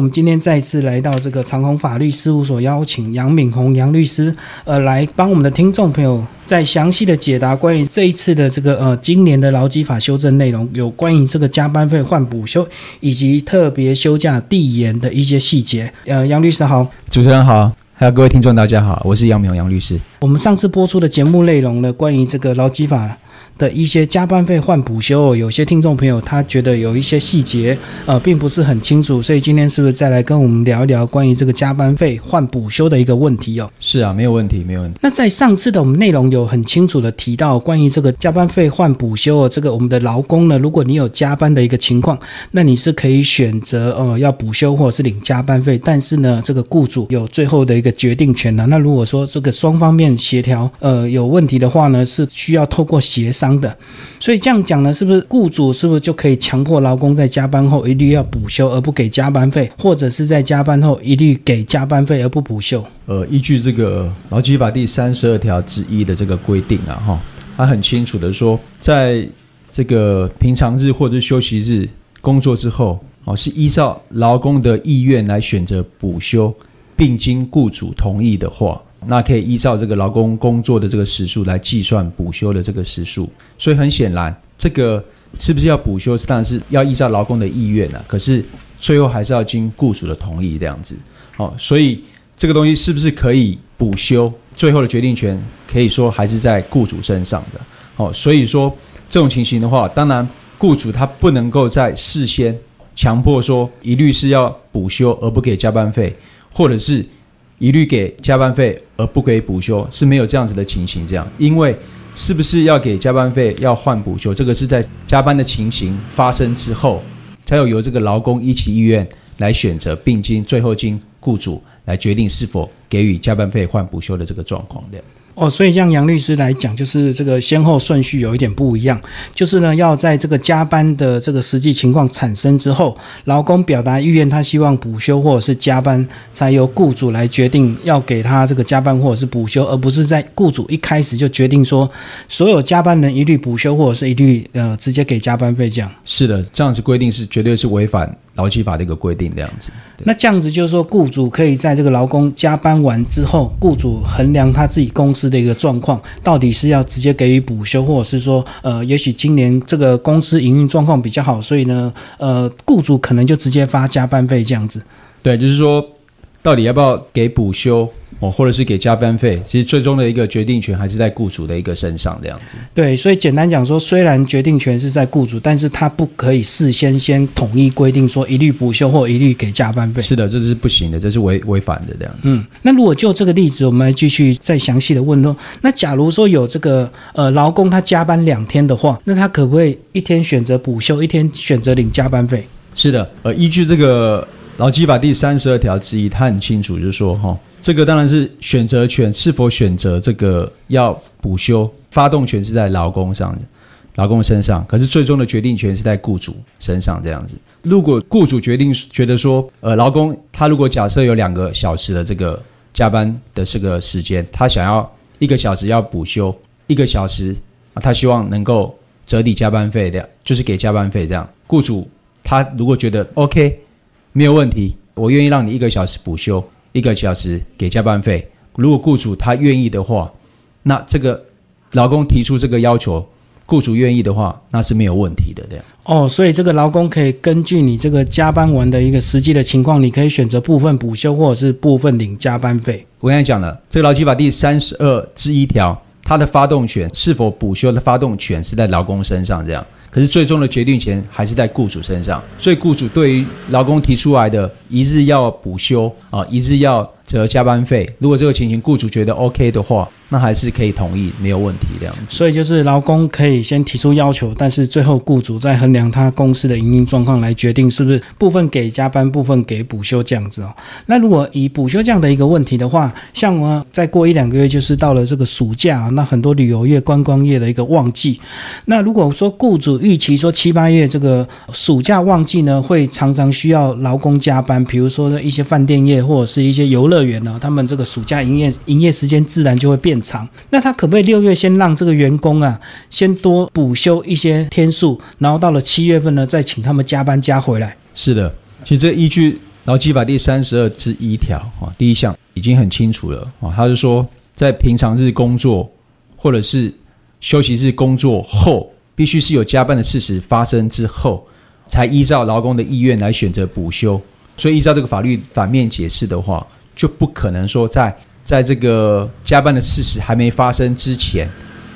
我们今天再次来到这个长虹法律事务所，邀请杨敏宏杨律师，呃，来帮我们的听众朋友再详细的解答关于这一次的这个呃今年的劳基法修正内容，有关于这个加班费换补休以及特别休假递延的一些细节。呃，杨律师好，主持人好，还有各位听众大家好，我是杨敏宏杨律师。我们上次播出的节目内容呢，关于这个劳基法。的一些加班费换补休，有些听众朋友他觉得有一些细节呃并不是很清楚，所以今天是不是再来跟我们聊一聊关于这个加班费换补休的一个问题哦？是啊，没有问题，没有问题。那在上次的我们内容有很清楚的提到关于这个加班费换补休哦，这个我们的劳工呢，如果你有加班的一个情况，那你是可以选择呃要补休或者是领加班费，但是呢，这个雇主有最后的一个决定权呢。那如果说这个双方面协调呃有问题的话呢，是需要透过协商。的，所以这样讲呢，是不是雇主是不是就可以强迫劳工在加班后一律要补休而不给加班费，或者是在加班后一律给加班费而不补休？呃，依据这个劳基法第三十二条之一的这个规定啊，哈，它很清楚的说，在这个平常日或者休息日工作之后，哦，是依照劳工的意愿来选择补休，并经雇主同意的话。那可以依照这个劳工工作的这个时数来计算补休的这个时数，所以很显然，这个是不是要补休，当然是要依照劳工的意愿啊。可是最后还是要经雇主的同意这样子。好，所以这个东西是不是可以补休，最后的决定权可以说还是在雇主身上的。好，所以说这种情形的话，当然雇主他不能够在事先强迫说一律是要补休而不给加班费，或者是。一律给加班费而不给补休是没有这样子的情形，这样，因为是不是要给加班费要换补休，这个是在加班的情形发生之后，才有由这个劳工依其意愿来选择，并经最后经雇主来决定是否给予加班费换补休的这个状况的。哦，所以像杨律师来讲，就是这个先后顺序有一点不一样，就是呢，要在这个加班的这个实际情况产生之后，劳工表达意愿，他希望补休或者是加班，才由雇主来决定要给他这个加班或者是补休，而不是在雇主一开始就决定说所有加班人一律补休或者是一律呃直接给加班费这样。是的，这样子规定是绝对是违反。劳基法的一个规定这样子，那这样子就是说，雇主可以在这个劳工加班完之后，雇主衡量他自己公司的一个状况，到底是要直接给予补休，或者是说，呃，也许今年这个公司营运状况比较好，所以呢，呃，雇主可能就直接发加班费这样子。对，就是说，到底要不要给补休？哦，或者是给加班费，其实最终的一个决定权还是在雇主的一个身上，这样子。对，所以简单讲说，虽然决定权是在雇主，但是他不可以事先先统一规定说一律补休或一律给加班费。是的，这是不行的，这是违违反的这样子。嗯，那如果就这个例子，我们来继续再详细的问说，那假如说有这个呃劳工他加班两天的话，那他可不可以一天选择补休，一天选择领加班费？是的，呃，依据这个。劳基法第三十二条之一，他很清楚，就是说，哈，这个当然是选择权是否选择这个要补休，发动权是在劳工上，劳工身上，可是最终的决定权是在雇主身上。这样子，如果雇主决定觉得说，呃，劳工他如果假设有两个小时的这个加班的这个时间，他想要一个小时要补休，一个小时啊，他希望能够折抵加班费的，就是给加班费这样。雇主他如果觉得 OK。没有问题，我愿意让你一个小时补休，一个小时给加班费。如果雇主他愿意的话，那这个劳工提出这个要求，雇主愿意的话，那是没有问题的。这样哦，所以这个劳工可以根据你这个加班完的一个实际的情况，你可以选择部分补休，或者是部分领加班费。我刚才讲了，这个劳基法第三十二之一条，他的发动权是否补休的发动权是在劳工身上，这样。可是最终的决定权还是在雇主身上，所以雇主对于劳工提出来的一日要补休啊，一日要折加班费，如果这个情形雇主觉得 OK 的话，那还是可以同意，没有问题这样子。所以就是劳工可以先提出要求，但是最后雇主再衡量他公司的营运状况来决定是不是部分给加班，部分给补休这样子哦。那如果以补休这样的一个问题的话，像我再过一两个月就是到了这个暑假，那很多旅游业、观光业的一个旺季，那如果说雇主预期说七八月这个暑假旺季呢，会常常需要劳工加班，比如说一些饭店业或者是一些游乐园呢，他们这个暑假营业营业时间自然就会变长。那他可不可以六月先让这个员工啊，先多补休一些天数，然后到了七月份呢，再请他们加班加回来？是的，其实这依据劳基法第三十二之一条啊，第一项已经很清楚了啊，他是说在平常日工作或者是休息日工作后，必须是有加班的事实发生之后，才依照劳工的意愿来选择补休。所以依照这个法律反面解释的话，就不可能说在在这个加班的事实还没发生之前。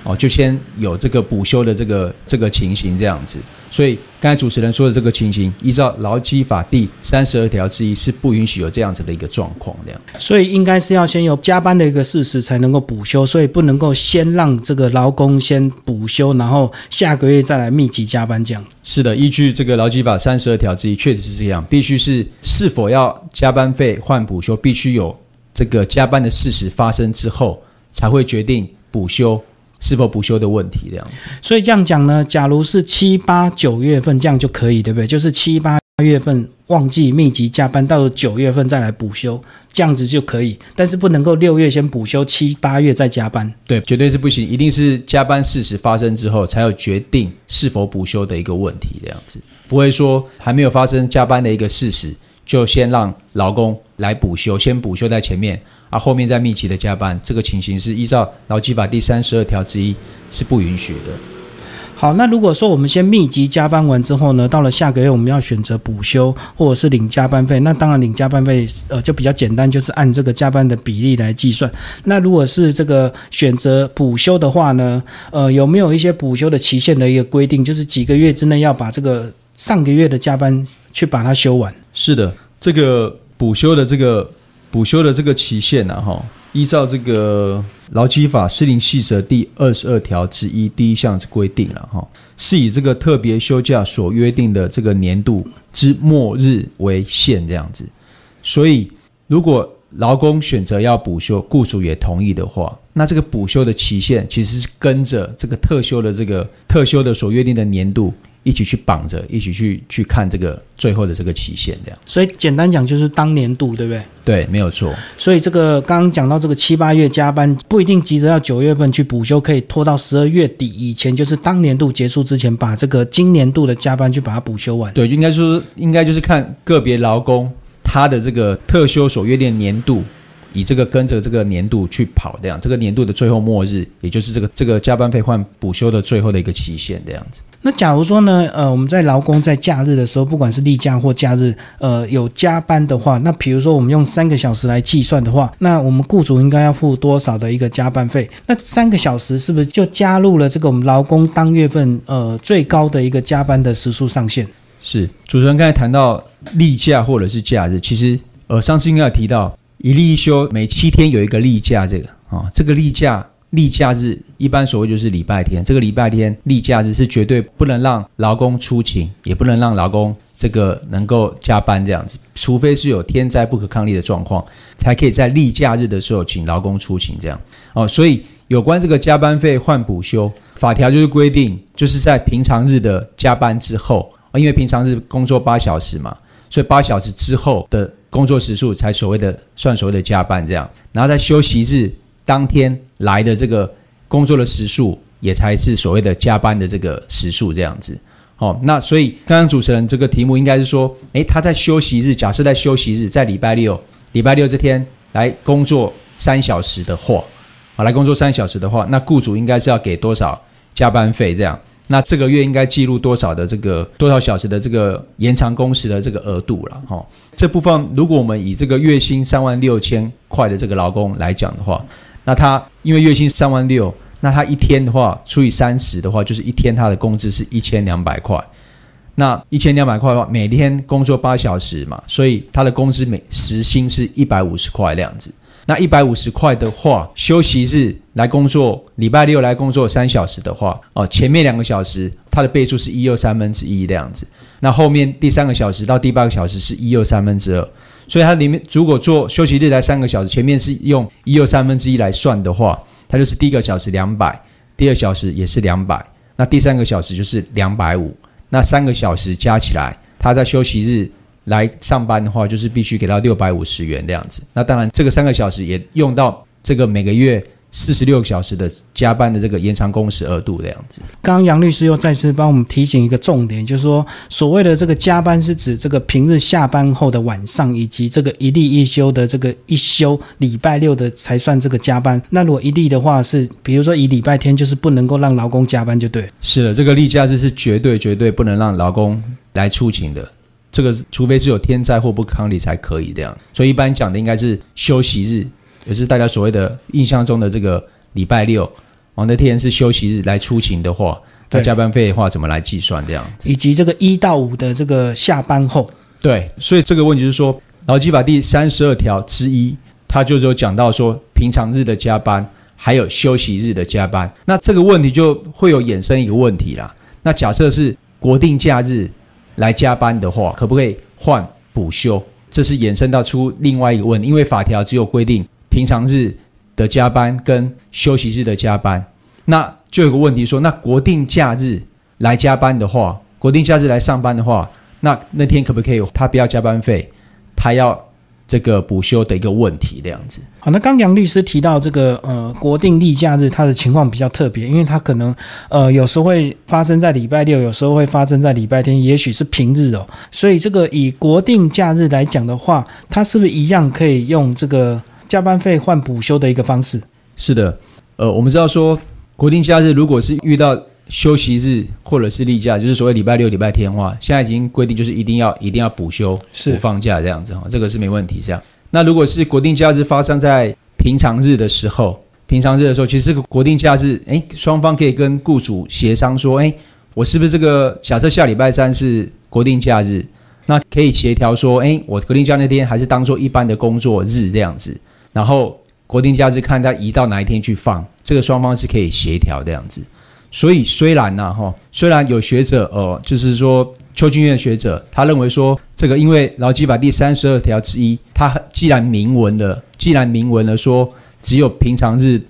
哦，就先有这个补休的这个这个情形这样子，所以刚才主持人说的这个情形，依照劳基法第三十二条之一是不允许有这样子的一个状况这样。所以应该是要先有加班的一个事实才能够补休，所以不能够先让这个劳工先补休，然后下个月再来密集加班这样。是的，依据这个劳基法三十二条之一，确实是这样，必须是是否要加班费换补休，必须有这个加班的事实发生之后，才会决定补休。是否补休的问题这样子，所以这样讲呢，假如是七八九月份这样就可以，对不对？就是七八月份旺季密集加班，到了九月份再来补休，这样子就可以。但是不能够六月先补休，七八月再加班，对，绝对是不行。一定是加班事实发生之后，才有决定是否补休的一个问题这样子，不会说还没有发生加班的一个事实，就先让劳工来补休，先补休在前面。啊，后面再密集的加班，这个情形是依照劳基法第三十二条之一是不允许的。好，那如果说我们先密集加班完之后呢，到了下个月我们要选择补休或者是领加班费，那当然领加班费呃就比较简单，就是按这个加班的比例来计算。那如果是这个选择补休的话呢，呃，有没有一些补休的期限的一个规定，就是几个月之内要把这个上个月的加班去把它休完？是的，这个补休的这个。补休的这个期限呢，哈，依照这个劳基法施令细则第二十二条之一第一项是规定了，哈，是以这个特别休假所约定的这个年度之末日为限这样子。所以，如果劳工选择要补休，雇主也同意的话，那这个补休的期限其实是跟着这个特休的这个特休的所约定的年度。一起去绑着，一起去去看这个最后的这个期限，这样。所以简单讲就是当年度，对不对？对，没有错。所以这个刚刚讲到这个七八月加班，不一定急着要九月份去补休，可以拖到十二月底以前，就是当年度结束之前，把这个今年度的加班去把它补休完。对，应该说应该就是看个别劳工他的这个特休所约定年度。以这个跟着这个年度去跑，这样这个年度的最后末日，也就是这个这个加班费换补休的最后的一个期限，这样子。那假如说呢，呃，我们在劳工在假日的时候，不管是例假或假日，呃，有加班的话，那比如说我们用三个小时来计算的话，那我们雇主应该要付多少的一个加班费？那三个小时是不是就加入了这个我们劳工当月份呃最高的一个加班的时数上限？是主持人刚才谈到例假或者是假日，其实呃上次应该有提到。一例一休，每七天有一个例假，这个啊，这个例假例假日一般所谓就是礼拜天。这个礼拜天例假日是绝对不能让劳工出勤，也不能让劳工这个能够加班这样子，除非是有天灾不可抗力的状况，才可以在例假日的时候请劳工出勤这样。哦，所以有关这个加班费换补休法条就是规定，就是在平常日的加班之后，因为平常日工作八小时嘛，所以八小时之后的。工作时数才所谓的算所谓的加班这样，然后在休息日当天来的这个工作的时数也才是所谓的加班的这个时数这样子。好，那所以刚刚主持人这个题目应该是说，诶，他在休息日，假设在休息日，在礼拜六，礼拜六这天来工作三小时的话，啊，来工作三小时的话，那雇主应该是要给多少加班费这样？那这个月应该记录多少的这个多少小时的这个延长工时的这个额度了哈？这部分如果我们以这个月薪三万六千块的这个劳工来讲的话，那他因为月薪三万六，那他一天的话除以三十的话，就是一天他的工资是一千两百块。那一千两百块的话，每天工作八小时嘛，所以他的工资每时薪是一百五十块这样子。那一百五十块的话，休息日来工作，礼拜六来工作三小时的话，哦，前面两个小时它的倍数是一又三分之一这样子，那后面第三个小时到第八个小时是一又三分之二，所以它里面如果做休息日来三个小时，前面是用一又三分之一来算的话，它就是第一个小时两百，第二小时也是两百，那第三个小时就是两百五，那三个小时加起来，他在休息日。来上班的话，就是必须给到六百五十元这样子。那当然，这个三个小时也用到这个每个月四十六小时的加班的这个延长工时额度这样子。刚刚杨律师又再次帮我们提醒一个重点，就是说所谓的这个加班是指这个平日下班后的晚上，以及这个一例一休的这个一休礼拜六的才算这个加班。那如果一例的话是，比如说以礼拜天就是不能够让劳工加班就对。是的，这个例假日是绝对绝对不能让劳工来出勤的。这个除非是有天灾或不康理才可以这样。所以一般讲的应该是休息日。也是大家所谓的印象中的这个礼拜六，哦，那天是休息日来出勤的话，那加班费的话怎么来计算这样？以及这个一到五的这个下班后，对，所以这个问题是说，劳基法第三十二条之一，它就是有讲到说平常日的加班，还有休息日的加班。那这个问题就会有衍生一个问题啦。那假设是国定假日来加班的话，可不可以换补休？这是衍生到出另外一个问题，因为法条只有规定。平常日的加班跟休息日的加班，那就有个问题说，那国定假日来加班的话，国定假日来上班的话，那那天可不可以他不要加班费，他要这个补休的一个问题这样子。好，那刚杨律师提到这个呃国定例假日，它的情况比较特别，因为它可能呃有时候会发生在礼拜六，有时候会发生在礼拜天，也许是平日哦。所以这个以国定假日来讲的话，它是不是一样可以用这个？加班费换补休的一个方式，是的，呃，我们知道说国定假日如果是遇到休息日或者是例假，就是所谓礼拜六、礼拜天的话，现在已经规定就是一定要一定要补休、补放假这样子哈，这个是没问题。这样，那如果是国定假日发生在平常日的时候，平常日的时候，其实这个国定假日，哎，双方可以跟雇主协商说，哎，我是不是这个假设下礼拜三是国定假日，那可以协调说，哎，我国定假那天还是当做一般的工作日这样子。然后国定假日看他移到哪一天去放，这个双方是可以协调这样子。所以虽然呢，哈，虽然有学者，呃，就是说邱俊院学者，他认为说这个因为劳基法第三十二条之一，他既然明文了，既然明文了说只有平常日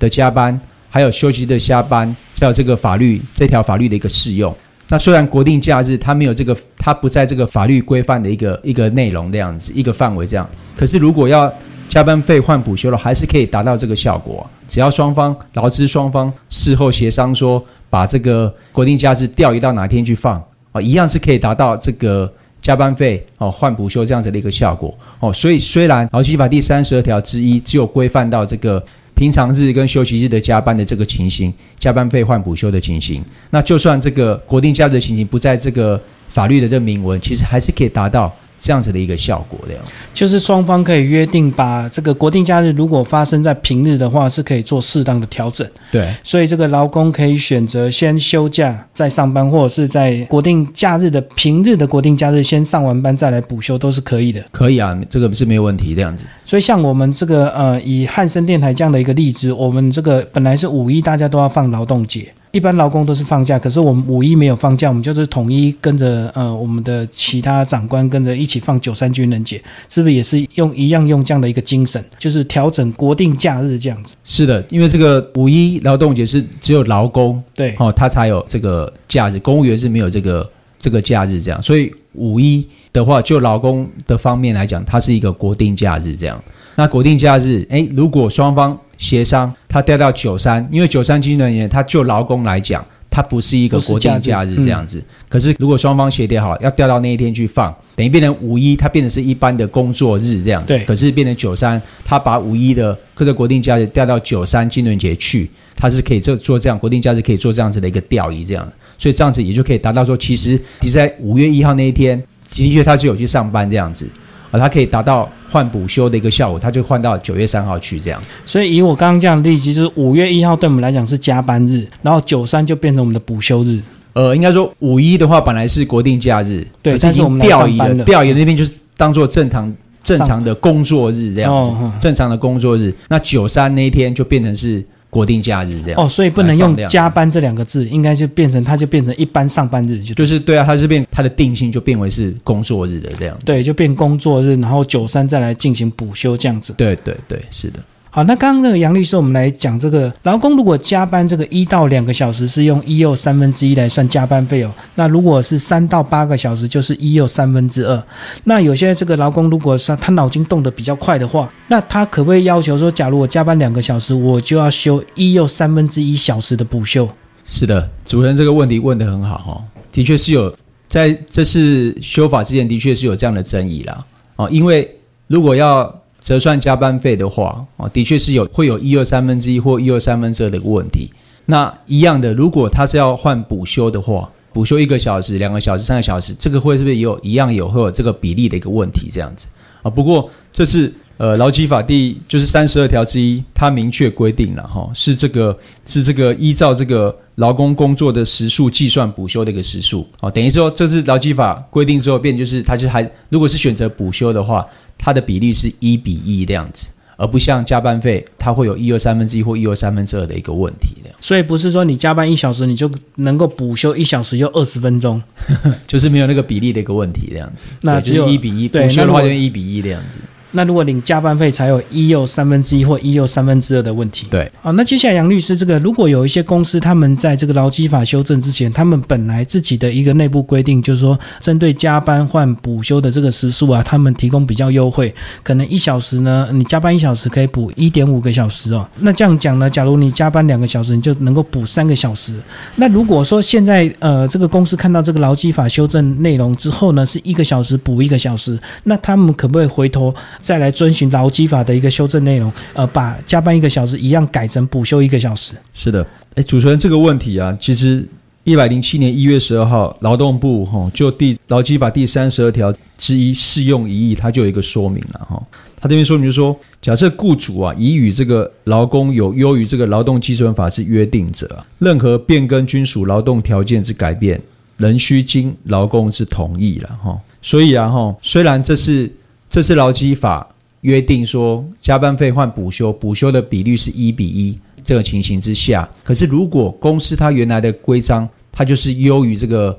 的加班，还有休息的下班，才有这个法律这条法律的一个适用。那虽然国定假日它没有这个，它不在这个法律规范的一个一个内容这样子一个范围这样，可是如果要加班费换补休了，还是可以达到这个效果。只要双方劳资双方事后协商说，把这个国定假日调移到哪天去放啊，一样是可以达到这个加班费哦换补休这样子的一个效果哦。所以虽然劳基法第三十二条之一只有规范到这个平常日跟休息日的加班的这个情形，加班费换补休的情形，那就算这个国定假日的情形不在这个法律的这明文，其实还是可以达到。这样子的一个效果，这样子就是双方可以约定，把这个国定假日如果发生在平日的话，是可以做适当的调整。对，所以这个劳工可以选择先休假再上班，或者是在国定假日的平日的国定假日先上完班再来补休，都是可以的。可以啊，这个是没有问题这样子。所以像我们这个呃，以汉森电台这样的一个例子，我们这个本来是五一大家都要放劳动节。一般劳工都是放假，可是我们五一没有放假，我们就是统一跟着呃我们的其他长官跟着一起放九三军人节，是不是也是用一样用这样的一个精神，就是调整国定假日这样子？是的，因为这个五一劳动节是只有劳工对哦，他才有这个假日，公务员是没有这个这个假日这样，所以五一的话，就劳工的方面来讲，它是一个国定假日这样。那国定假日，哎，如果双方协商，他调到九三，因为九三军人员，他就劳工来讲，它不是一个国定假日这样子。可是如果双方协调好，要调到那一天去放，等于变成五一，它变成是一般的工作日这样子。对。可是变成九三，他把五一的各个国定假日调到九三军人节去，他是可以做做这样国定假日可以做这样子的一个调移这样。所以这样子也就可以达到说，其实你在五月一号那一天，的确他是有去上班这样子。啊，它可以达到换补休的一个效果，它就换到九月三号去这样。所以以我刚刚这样的例子，就是五月一号对我们来讲是加班日，然后九三就变成我们的补休日。呃，应该说五一的话本来是国定假日，对，但是我们调移了，调移那边就是当做正常正常的工作日这样子，正常的工作日。那九三那一天就变成是。国定假日这样哦，所以不能用加班这两个字，应该就变成它就变成一般上班日，就就是对啊，它是变它的定性就变为是工作日的这样，对，就变工作日，然后九三再来进行补休这样子。对对对，是的。好，那刚刚那个杨律师，我们来讲这个劳工如果加班这个一到两个小时是用一又三分之一来算加班费哦，那如果是三到八个小时就是一又三分之二。那有些这个劳工如果说他脑筋动得比较快的话，那他可不可以要求说，假如我加班两个小时，我就要休一又三分之一小时的补休？是的，主持人这个问题问得很好哈，的确是有在这次修法之前，的确是有这样的争议啦啊，因为如果要折算加班费的话，啊，的确是有会有一二三分之一或一二三分之二的一个问题。那一样的，如果他是要换补休的话，补休一个小时、两个小时、三个小时，这个会是不是也有一样有会有这个比例的一个问题？这样子啊。不过这次呃劳基法第就是三十二条之一，它明确规定了哈，是这个是这个依照这个劳工工作的时数计算补休的一个时数啊。等于说这次劳基法规定之后，变就是它就还如果是选择补休的话。它的比例是一比一这样子，而不像加班费，它会有一二三分之一或一二三分之二的一个问题的。所以不是说你加班一小时，你就能够补休一小时就二十分钟，就是没有那个比例的一个问题这样子。那只有一比一，补休的话就一比一这样子。那如果领加班费，才有一又三分之一或一又三分之二的问题。对，好，那接下来杨律师，这个如果有一些公司，他们在这个劳基法修正之前，他们本来自己的一个内部规定，就是说针对加班换补休的这个时数啊，他们提供比较优惠，可能一小时呢，你加班一小时可以补一点五个小时哦。那这样讲呢，假如你加班两个小时，你就能够补三个小时。那如果说现在呃这个公司看到这个劳基法修正内容之后呢，是一个小时补一个小时，那他们可不可以回头再来遵循劳？基法的一个修正内容，呃，把加班一个小时一样改成补休一个小时。是的，哎，主持人这个问题啊，其实一百零七年一月十二号，劳动部哈就第劳基法第三十二条之一适用疑义，它就有一个说明了哈。他这边说明就说，假设雇主啊已与这个劳工有优于这个劳动基准法之约定者，任何变更均属劳动条件之改变，仍需经劳工之同意了哈。所以啊哈，虽然这是这是劳基法。约定说加班费换补休，补休的比率是一比一，这个情形之下，可是如果公司它原来的规章，它就是优于这个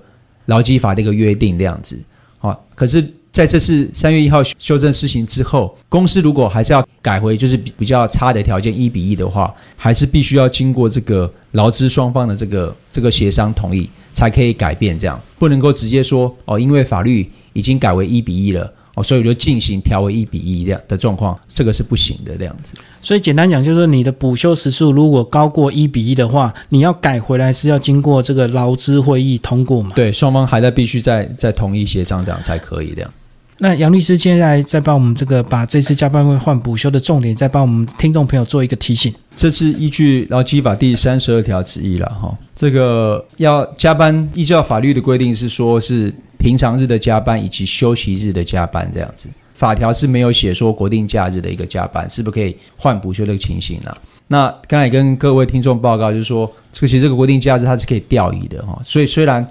劳基法的一个约定这样子，好，可是在这次三月一号修正施行之后，公司如果还是要改回就是比比较差的条件一比一的话，还是必须要经过这个劳资双方的这个这个协商同意，才可以改变这样，不能够直接说哦，因为法律已经改为一比一了。哦，所以就进行调为一比一这样的状况，这个是不行的这样子。所以简单讲，就是说你的补休时数如果高过一比一的话，你要改回来是要经过这个劳资会议通过嘛？对，双方还在必须在在同意协商这样才可以这样。那杨律师现在再帮我们这个把这次加班费换补休的重点，再帮我们听众朋友做一个提醒。这是依据劳基法第三十二条之一了哈，这个要加班，依照法律的规定是说是。平常日的加班以及休息日的加班这样子，法条是没有写说国定假日的一个加班是不是可以换补休的情形了？那刚才跟各位听众报告就是说，这个其实这个国定假日它是可以调移的哈。所以虽然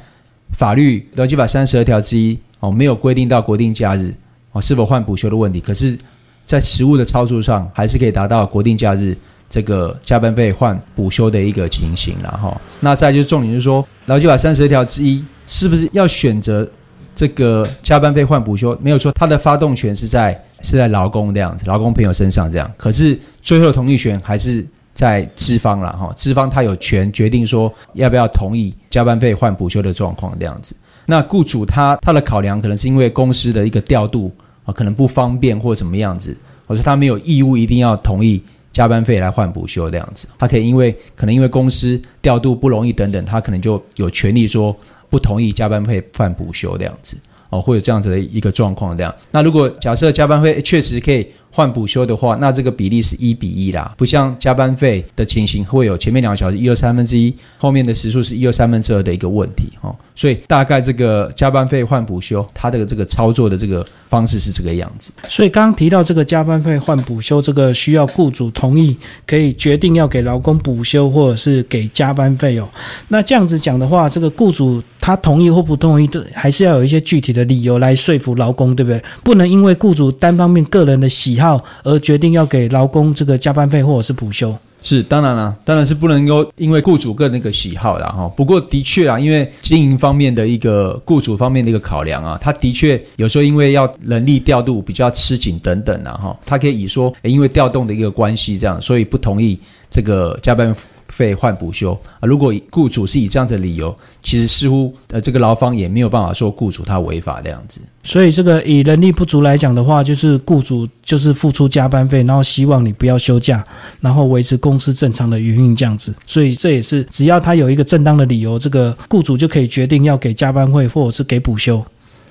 法律劳基法三十二条之一哦没有规定到国定假日哦是否换补休的问题，可是，在实物的操作上还是可以达到国定假日这个加班费换补休的一个情形了哈。那再就是重点就是说，劳基法三十二条之一是不是要选择？这个加班费换补休没有说，他的发动权是在是在劳工这样子，劳工朋友身上这样。可是最后同意权还是在资方了哈，资方他有权决定说要不要同意加班费换补休的状况这样子。那雇主他他的考量可能是因为公司的一个调度啊，可能不方便或怎么样子，或者他没有义务一定要同意加班费来换补休这样子。他可以因为可能因为公司调度不容易等等，他可能就有权利说。不同意加班费换补休这样子哦，会有这样子的一个状况这样。那如果假设加班费确实可以。换补休的话，那这个比例是一比一啦，不像加班费的情形会有前面两个小时一二三分之一，后面的时数是一二三分之二的一个问题哦。所以大概这个加班费换补休，它的这个操作的这个方式是这个样子。所以刚刚提到这个加班费换补休，这个需要雇主同意，可以决定要给劳工补休或者是给加班费哦。那这样子讲的话，这个雇主他同意或不同意，都还是要有一些具体的理由来说服劳工，对不对？不能因为雇主单方面个人的喜好。好而决定要给劳工这个加班费或者是补休。是，当然了，当然是不能够因为雇主个人个喜好了。哈。不过的确啊，因为经营方面的一个雇主方面的一个考量啊，他的确有时候因为要人力调度比较吃紧等等啊，哈，他可以以说，因为调动的一个关系这样，所以不同意这个加班。费换补休啊！如果雇主是以这样的理由，其实似乎呃，这个劳方也没有办法说雇主他违法这样子。所以这个以人力不足来讲的话，就是雇主就是付出加班费，然后希望你不要休假，然后维持公司正常的营运这样子。所以这也是只要他有一个正当的理由，这个雇主就可以决定要给加班费或者是给补休。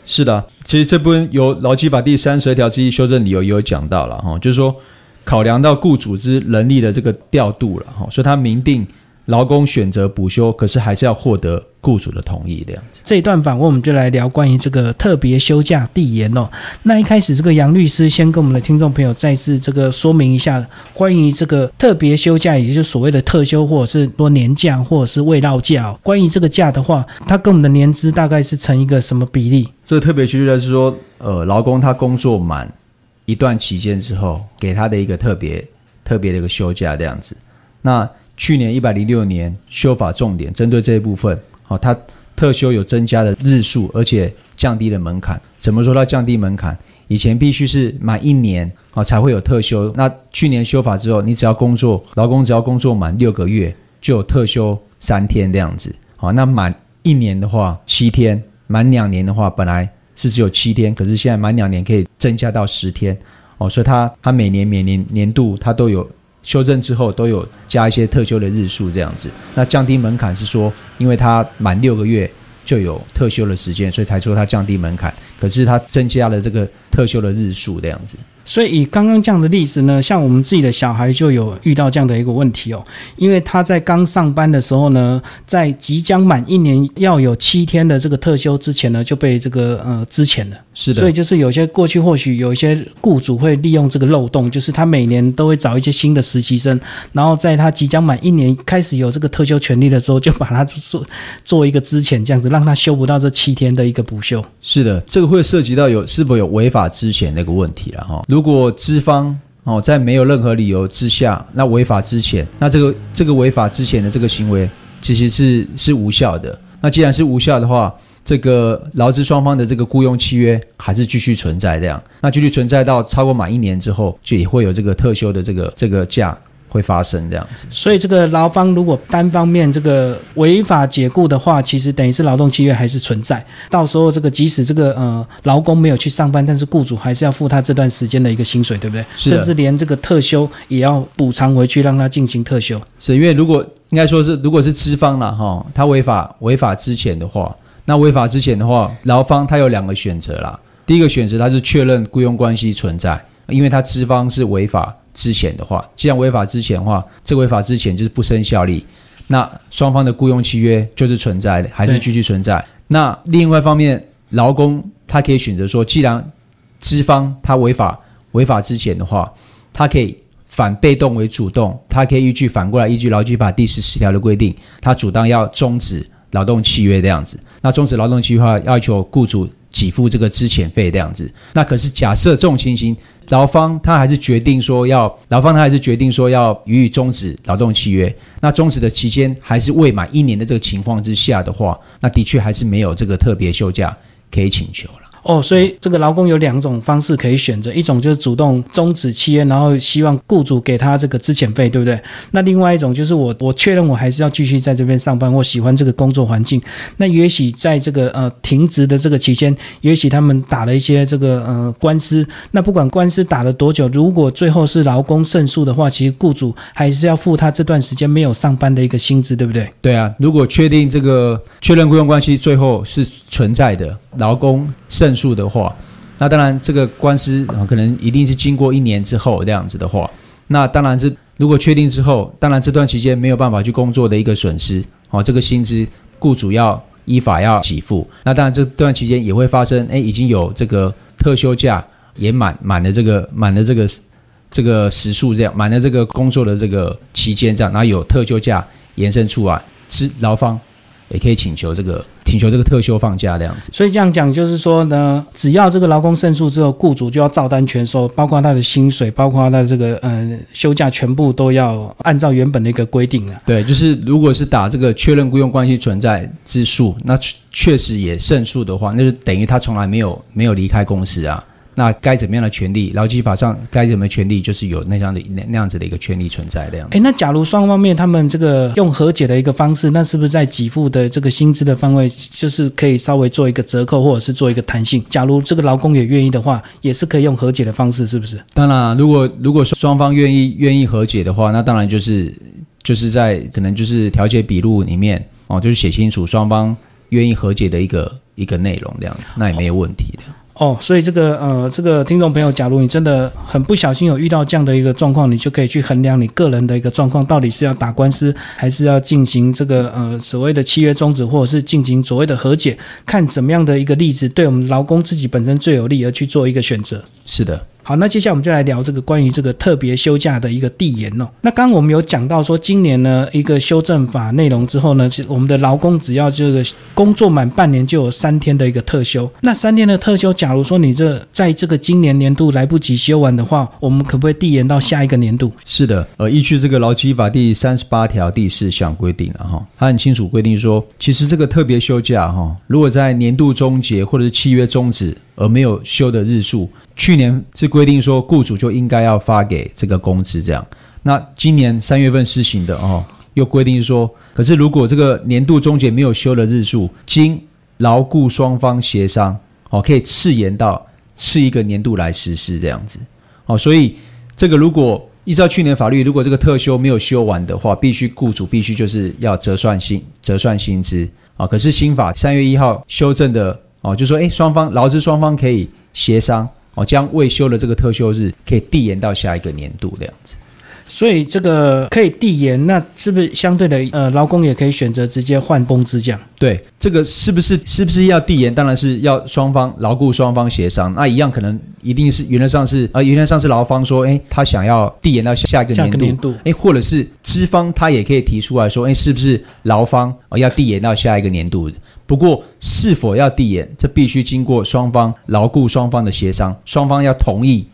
是的，其实这部分有劳基法第三十二条之一修正理由也有讲到了哈，就是说。考量到雇主之人力的这个调度了哈，所以他明定劳工选择补休，可是还是要获得雇主的同意这样子。这一段访问我们就来聊关于这个特别休假递延哦。那一开始这个杨律师先跟我们的听众朋友再次这个说明一下关于这个特别休假，也就是所谓的特休或者是说年假或者是未到假。关于这个假的话，它跟我们的年资大概是成一个什么比例？这个特别休假是说，呃，劳工他工作满。一段期间之后，给他的一个特别特别的一个休假这样子。那去年一百零六年修法重点针对这一部分，好，他特休有增加的日数，而且降低了门槛。怎么说它降低门槛？以前必须是满一年啊才会有特休。那去年修法之后，你只要工作，劳工只要工作满六个月，就有特休三天这样子。好，那满一年的话七天，满两年的话本来。是只有七天，可是现在满两年可以增加到十天哦，所以它它每年每年年度它都有修正之后都有加一些特休的日数这样子。那降低门槛是说，因为它满六个月就有特休的时间，所以才说它降低门槛。可是它增加了这个特休的日数这样子。所以以刚刚这样的例子呢，像我们自己的小孩就有遇到这样的一个问题哦，因为他在刚上班的时候呢，在即将满一年要有七天的这个特休之前呢，就被这个呃支遣了。是的。所以就是有些过去或许有一些雇主会利用这个漏洞，就是他每年都会找一些新的实习生，然后在他即将满一年开始有这个特休权利的时候，就把他做做一个支遣这样子，让他休不到这七天的一个补休。是的，这个会涉及到有是否有违法之前那个问题了哈。如果资方哦在没有任何理由之下，那违法之前，那这个这个违法之前的这个行为其实是是无效的。那既然是无效的话，这个劳资双方的这个雇佣契约还是继续存在这样。那继续存在到超过满一年之后，就也会有这个特休的这个这个假。会发生这样子，所以这个劳方如果单方面这个违法解雇的话，其实等于是劳动契约还是存在。到时候这个即使这个呃劳工没有去上班，但是雇主还是要付他这段时间的一个薪水，对不对？甚至连这个特休也要补偿回去，让他进行特休。是因为如果应该说是如果是资方了哈，他违法违法之前的话，那违法之前的话，劳方他有两个选择啦。第一个选择他是确认雇佣关系存在，因为他资方是违法。之前的话，既然违法之前的话，这违法之前就是不生效力，那双方的雇佣契约就是存在的，还是继续存在。那另外一方面，劳工他可以选择说，既然资方他违法违法之前的话，他可以反被动为主动，他可以依据反过来依据劳基法第十四条的规定，他主张要终止劳动契约这样子。那终止劳动契约的话，要求雇主。给付这个资遣费这样子，那可是假设这种情形，劳方他还是决定说要，劳方他还是决定说要予以终止劳动契约，那终止的期间还是未满一年的这个情况之下的话，那的确还是没有这个特别休假可以请求了。哦，所以这个劳工有两种方式可以选择，一种就是主动终止契约，然后希望雇主给他这个资遣费，对不对？那另外一种就是我我确认我还是要继续在这边上班，我喜欢这个工作环境。那也许在这个呃停职的这个期间，也许他们打了一些这个呃官司。那不管官司打了多久，如果最后是劳工胜诉的话，其实雇主还是要付他这段时间没有上班的一个薪资，对不对？对啊，如果确定这个确认雇佣关系最后是存在的，劳工胜。诉的话，那当然这个官司可能一定是经过一年之后这样子的话，那当然是如果确定之后，当然这段期间没有办法去工作的一个损失，哦，这个薪资雇主要依法要给付。那当然这段期间也会发生，哎，已经有这个特休假也满满的这个满的这个这个时数这样，满的这个工作的这个期间这样，然后有特休假延伸出来，是劳方。也可以请求这个请求这个特休放假这样子。所以这样讲就是说呢，只要这个劳工胜诉之后，雇主就要照单全收，包括他的薪水，包括他的这个嗯休假，全部都要按照原本的一个规定啊。对，就是如果是打这个确认雇佣关系存在之诉，那确确实也胜诉的话，那就等于他从来没有没有离开公司啊。那该怎么样的权利？劳基法上该怎么权利，就是有那样的那那样子的一个权利存在的样子。诶，那假如双方面他们这个用和解的一个方式，那是不是在给付的这个薪资的范围，就是可以稍微做一个折扣，或者是做一个弹性？假如这个劳工也愿意的话，也是可以用和解的方式，是不是？当然，如果如果双方愿意愿意和解的话，那当然就是就是在可能就是调解笔录里面哦，就是写清楚双方愿意和解的一个一个内容这样子，那也没有问题的。哦，哦所以这个呃，这个听众朋友，假如你真的很不小心有遇到这样的一个状况，你就可以去衡量你个人的一个状况，到底是要打官司，还是要进行这个呃所谓的契约终止，或者是进行所谓的和解，看怎么样的一个例子对我们劳工自己本身最有利，而去做一个选择。是的。好，那接下来我们就来聊这个关于这个特别休假的一个递延哦。那刚刚我们有讲到说，今年呢一个修正法内容之后呢，是我们的劳工只要这个工作满半年就有三天的一个特休。那三天的特休，假如说你这在这个今年年度来不及休完的话，我们可不可以递延到下一个年度？是的，呃，依据这个劳基法第三十八条第四项规定了哈，它很清楚规定说，其实这个特别休假哈，如果在年度终结或者是契约终止。而没有休的日数，去年是规定说雇主就应该要发给这个工资这样。那今年三月份施行的哦，又规定说，可是如果这个年度终结没有休的日数，经劳雇双方协商哦，可以次延到次一个年度来实施这样子。哦，所以这个如果依照去年法律，如果这个特休没有休完的话，必须雇主必须就是要折算薪折算薪资啊。可是新法三月一号修正的。哦，就说哎，双方劳资双方可以协商哦，将未休的这个特休日可以递延到下一个年度这样子。所以这个可以递延，那是不是相对的呃，劳工也可以选择直接换工资这样？对，这个是不是是不是要递延？当然是要双方劳雇双方协商。那一样可能一定是原则上是呃，原则上是劳方说，哎，他想要递延到下一个年度，哎，或者是资方他也可以提出来说，哎，是不是劳方要递延到下一个年度？不过是否要递延，这必须经过双方劳雇双方的协商，双方要同意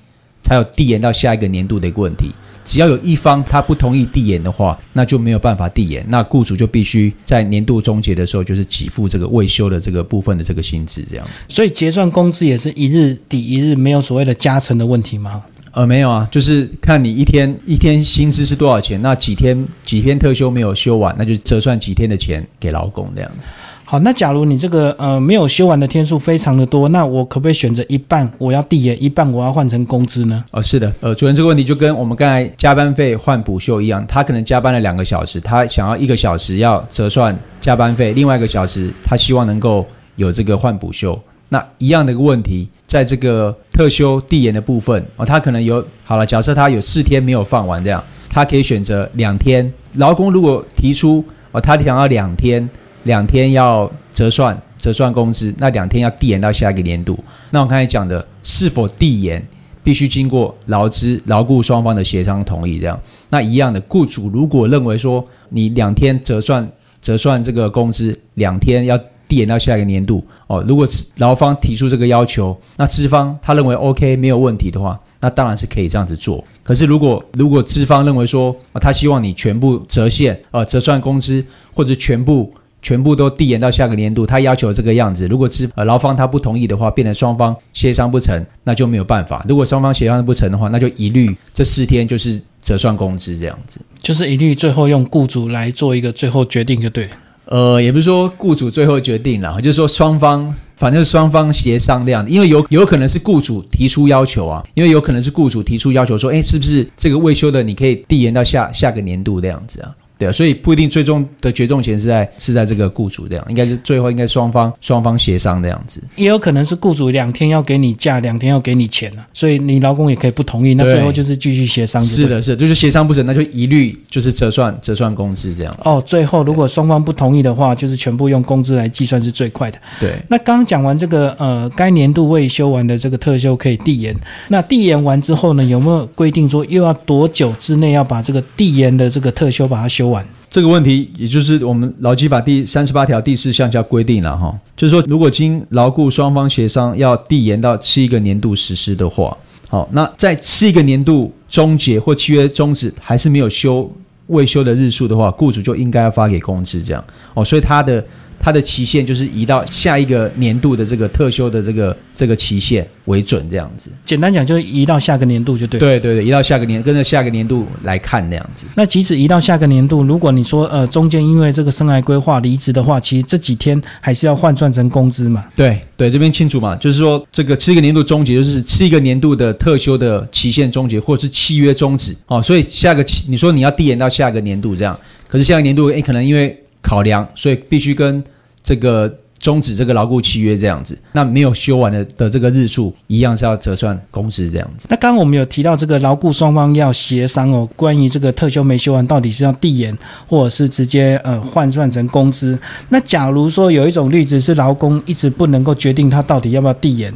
才有递延到下一个年度的一个问题。只要有一方他不同意递延的话，那就没有办法递延。那雇主就必须在年度终结的时候，就是给付这个未休的这个部分的这个薪资，这样子。所以结算工资也是一日抵一日，没有所谓的加成的问题吗？呃，没有啊，就是看你一天一天薪资是多少钱，那几天几天特休没有休完，那就折算几天的钱给劳工这样子。好，那假如你这个呃没有休完的天数非常的多，那我可不可以选择一半我要递延，一半我要换成工资呢？哦，是的，呃，主任这个问题就跟我们刚才加班费换补休一样，他可能加班了两个小时，他想要一个小时要折算加班费，另外一个小时他希望能够有这个换补休，那一样的一个问题，在这个特休递延的部分哦，他可能有好了，假设他有四天没有放完这样，他可以选择两天，劳工如果提出哦，他想要两天。两天要折算折算工资，那两天要递延到下一个年度。那我刚才讲的是否递延，必须经过劳资劳雇双方的协商同意。这样，那一样的，雇主如果认为说你两天折算折算这个工资，两天要递延到下一个年度哦。如果劳方提出这个要求，那资方他认为 OK 没有问题的话，那当然是可以这样子做。可是如果如果资方认为说他希望你全部折现呃折算工资或者全部。全部都递延到下个年度，他要求这个样子。如果是呃劳方他不同意的话，变成双方协商不成，那就没有办法。如果双方协商不成的话，那就一律这四天就是折算工资这样子，就是一律最后用雇主来做一个最后决定就对。呃，也不是说雇主最后决定了，就是说双方反正双方协商这样子，因为有有可能是雇主提出要求啊，因为有可能是雇主提出要求说，哎，是不是这个未休的你可以递延到下下个年度这样子啊？对啊，所以不一定最终的决重权是在是在这个雇主这样，应该是最后应该双方双方协商这样子，也有可能是雇主两天要给你假，两天要给你钱了，所以你劳工也可以不同意，那最后就是继续协商。是的，是，就是协商不成，那就一律就是折算折算工资这样。哦，最后如果双方不同意的话，就是全部用工资来计算是最快的。对，那刚刚讲完这个呃，该年度未休完的这个特休可以递延，那递延完之后呢，有没有规定说又要多久之内要把这个递延的这个特休把它休这个问题，也就是我们劳基法第三十八条第四项叫规定了哈，就是说，如果经劳雇双方协商要递延到七个年度实施的话，好，那在七个年度终结或契约终止还是没有休未休的日数的话，雇主就应该要发给工资这样哦，所以他的。它的期限就是移到下一个年度的这个特休的这个这个期限为准，这样子。简单讲，就是移到下个年度就对。对对对，移到下个年，跟着下个年度来看那样子。那即使移到下个年度，如果你说呃中间因为这个生涯规划离职的话，其实这几天还是要换算成工资嘛？对对，这边清楚嘛？就是说这个七个年度终结，就是七个年度的特休的期限终结，或者是契约终止哦。所以下个你说你要递延到下个年度这样，可是下个年度诶可能因为。考量，所以必须跟这个。终止这个牢固契约这样子，那没有修完的的这个日数一样是要折算工资这样子。那刚刚我们有提到这个牢固双方要协商哦，关于这个特休没修完到底是要递延，或者是直接呃换算成工资。那假如说有一种例子是劳工一直不能够决定他到底要不要递延，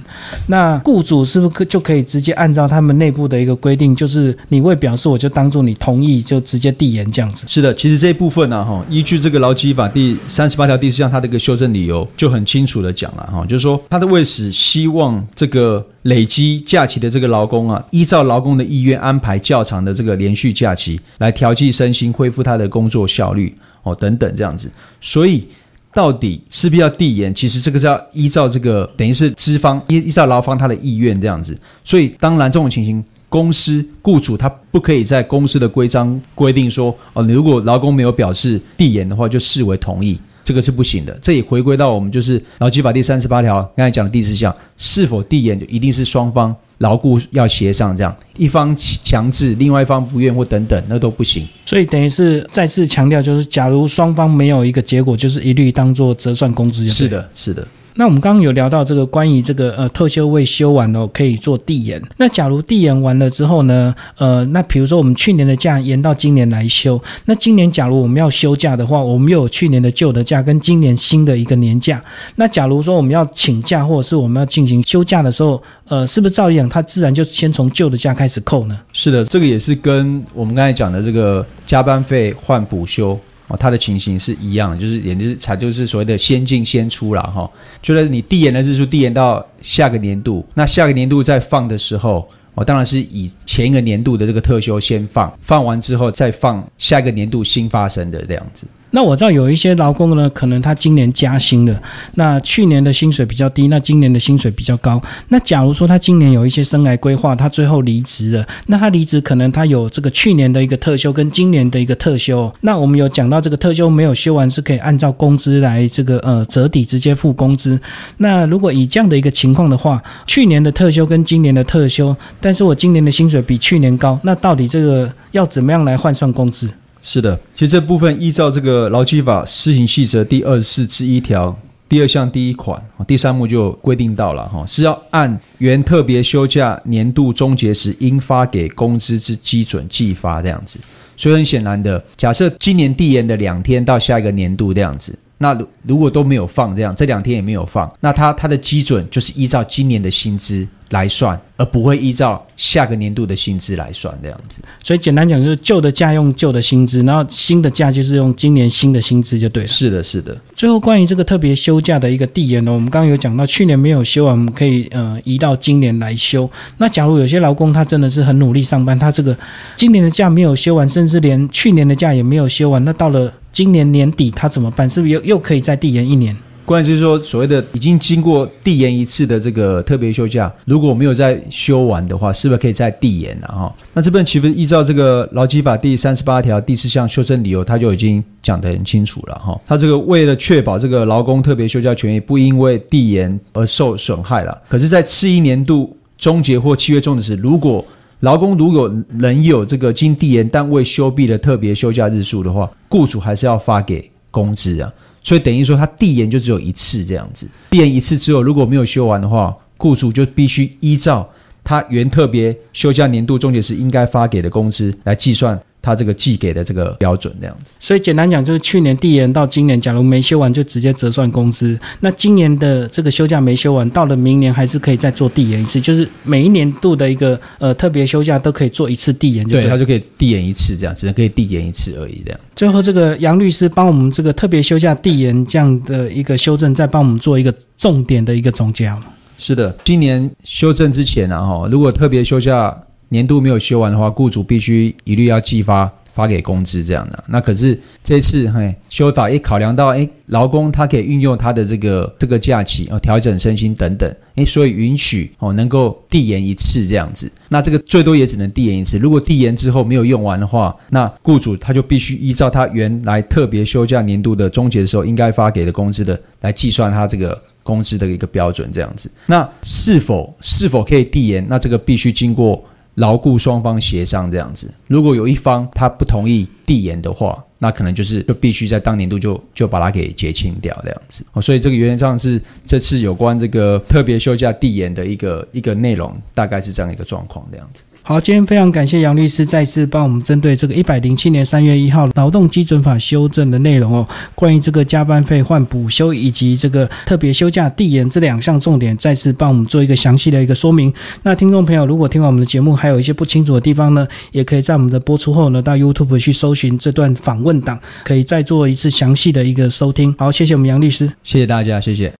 那雇主是不是可就可以直接按照他们内部的一个规定，就是你未表示我就当做你同意就直接递延这样子？是的，其实这一部分呢哈，依据这个劳基法第三十八条第四项它的一个修正理由。就很清楚的讲了哈，就是说他的为使希望这个累积假期的这个劳工啊，依照劳工的意愿安排较长的这个连续假期，来调剂身心，恢复他的工作效率哦等等这样子。所以到底是不是要递延？其实这个是要依照这个等于是资方依依照劳方他的意愿这样子。所以当然这种情形，公司雇主他不可以在公司的规章规定说哦，你如果劳工没有表示递延的话，就视为同意。这个是不行的，这也回归到我们就是劳基法第三十八条刚才讲的第四项，是否递延就一定是双方牢固要协商，这样一方强制，另外一方不愿或等等，那都不行。所以等于是再次强调，就是假如双方没有一个结果，就是一律当做折算工资。是的，是的。那我们刚刚有聊到这个关于这个呃特休未休完了可以做递延。那假如递延完了之后呢，呃，那比如说我们去年的假延到今年来休，那今年假如我们要休假的话，我们又有去年的旧的假跟今年新的一个年假。那假如说我们要请假或者是我们要进行休假的时候，呃，是不是照理讲，它自然就先从旧的假开始扣呢？是的，这个也是跟我们刚才讲的这个加班费换补休。哦，它的情形是一样，就是也就是才就是所谓的先进先出了哈，就是你递延的日数递延到下个年度，那下个年度再放的时候，哦，当然是以前一个年度的这个特休先放，放完之后再放下一个年度新发生的这样子。那我知道有一些劳工呢，可能他今年加薪了，那去年的薪水比较低，那今年的薪水比较高。那假如说他今年有一些生涯规划，他最后离职了，那他离职可能他有这个去年的一个特休跟今年的一个特休。那我们有讲到这个特休没有休完是可以按照工资来这个呃折抵直接付工资。那如果以这样的一个情况的话，去年的特休跟今年的特休，但是我今年的薪水比去年高，那到底这个要怎么样来换算工资？是的，其实这部分依照这个劳基法施行细则第二十四之一条第二项第一款第三目就规定到了哈，是要按原特别休假年度终结时应发给工资之基准计发这样子。所以很显然的，假设今年递延的两天到下一个年度这样子。那如如果都没有放这样，这两天也没有放，那它它的基准就是依照今年的薪资来算，而不会依照下个年度的薪资来算这样子。所以简单讲，就是旧的假用旧的薪资，然后新的假就是用今年新的薪资就对了。是的，是的。最后关于这个特别休假的一个递延呢，我们刚刚有讲到，去年没有休完，我们可以呃移到今年来休。那假如有些劳工他真的是很努力上班，他这个今年的假没有休完，甚至连去年的假也没有休完，那到了。今年年底他怎么办？是不是又又可以再递延一年？关键就是说，所谓的已经经过递延一次的这个特别休假，如果我没有再休完的话，是不是可以再递延了？哈，那这边其实依照这个劳基法第三十八条第四项修正理由，他就已经讲得很清楚了。哈，他这个为了确保这个劳工特别休假权益不因为递延而受损害了，可是，在次一年度终结或七月终止时，如果劳工如果仍有这个经递延但未休毕的特别休假日数的话，雇主还是要发给工资啊。所以等于说他递延就只有一次这样子，递延一次之后如果没有休完的话，雇主就必须依照他原特别休假年度终结时应该发给的工资来计算他这个寄给的这个标准这样子。所以简单讲，就是去年递延到今年，假如没休完，就直接折算工资。那今年的这个休假没休完，到了明年还是可以再做递延一次，就是每一年度的一个呃特别休假都可以做一次递延就对了。对他就可以递延一次，这样只能可以递延一次而已，这样。最后，这个杨律师帮我们这个特别休假递延这样的一个修正，再帮我们做一个重点的一个总结好吗？是的，今年修正之前啊，哈，如果特别休假年度没有休完的话，雇主必须一律要寄发发给工资这样的。那可是这次嘿修法一考量到，哎，劳工他可以运用他的这个这个假期哦，调整身心等等，哎，所以允许哦能够递延一次这样子。那这个最多也只能递延一次。如果递延之后没有用完的话，那雇主他就必须依照他原来特别休假年度的终结的时候应该发给的工资的来计算他这个。工资的一个标准这样子，那是否是否可以递延？那这个必须经过牢固双方协商这样子。如果有一方他不同意递延的话，那可能就是就必须在当年度就就把它给结清掉这样子。哦，所以这个原则上是这次有关这个特别休假递延的一个一个内容，大概是这样一个状况这样子。好，今天非常感谢杨律师再次帮我们针对这个一百零七年三月一号劳动基准法修正的内容哦，关于这个加班费换补休以及这个特别休假递延这两项重点，再次帮我们做一个详细的一个说明。那听众朋友，如果听完我们的节目还有一些不清楚的地方呢，也可以在我们的播出后呢，到 YouTube 去搜寻这段访问档，可以再做一次详细的一个收听。好，谢谢我们杨律师，谢谢大家，谢谢。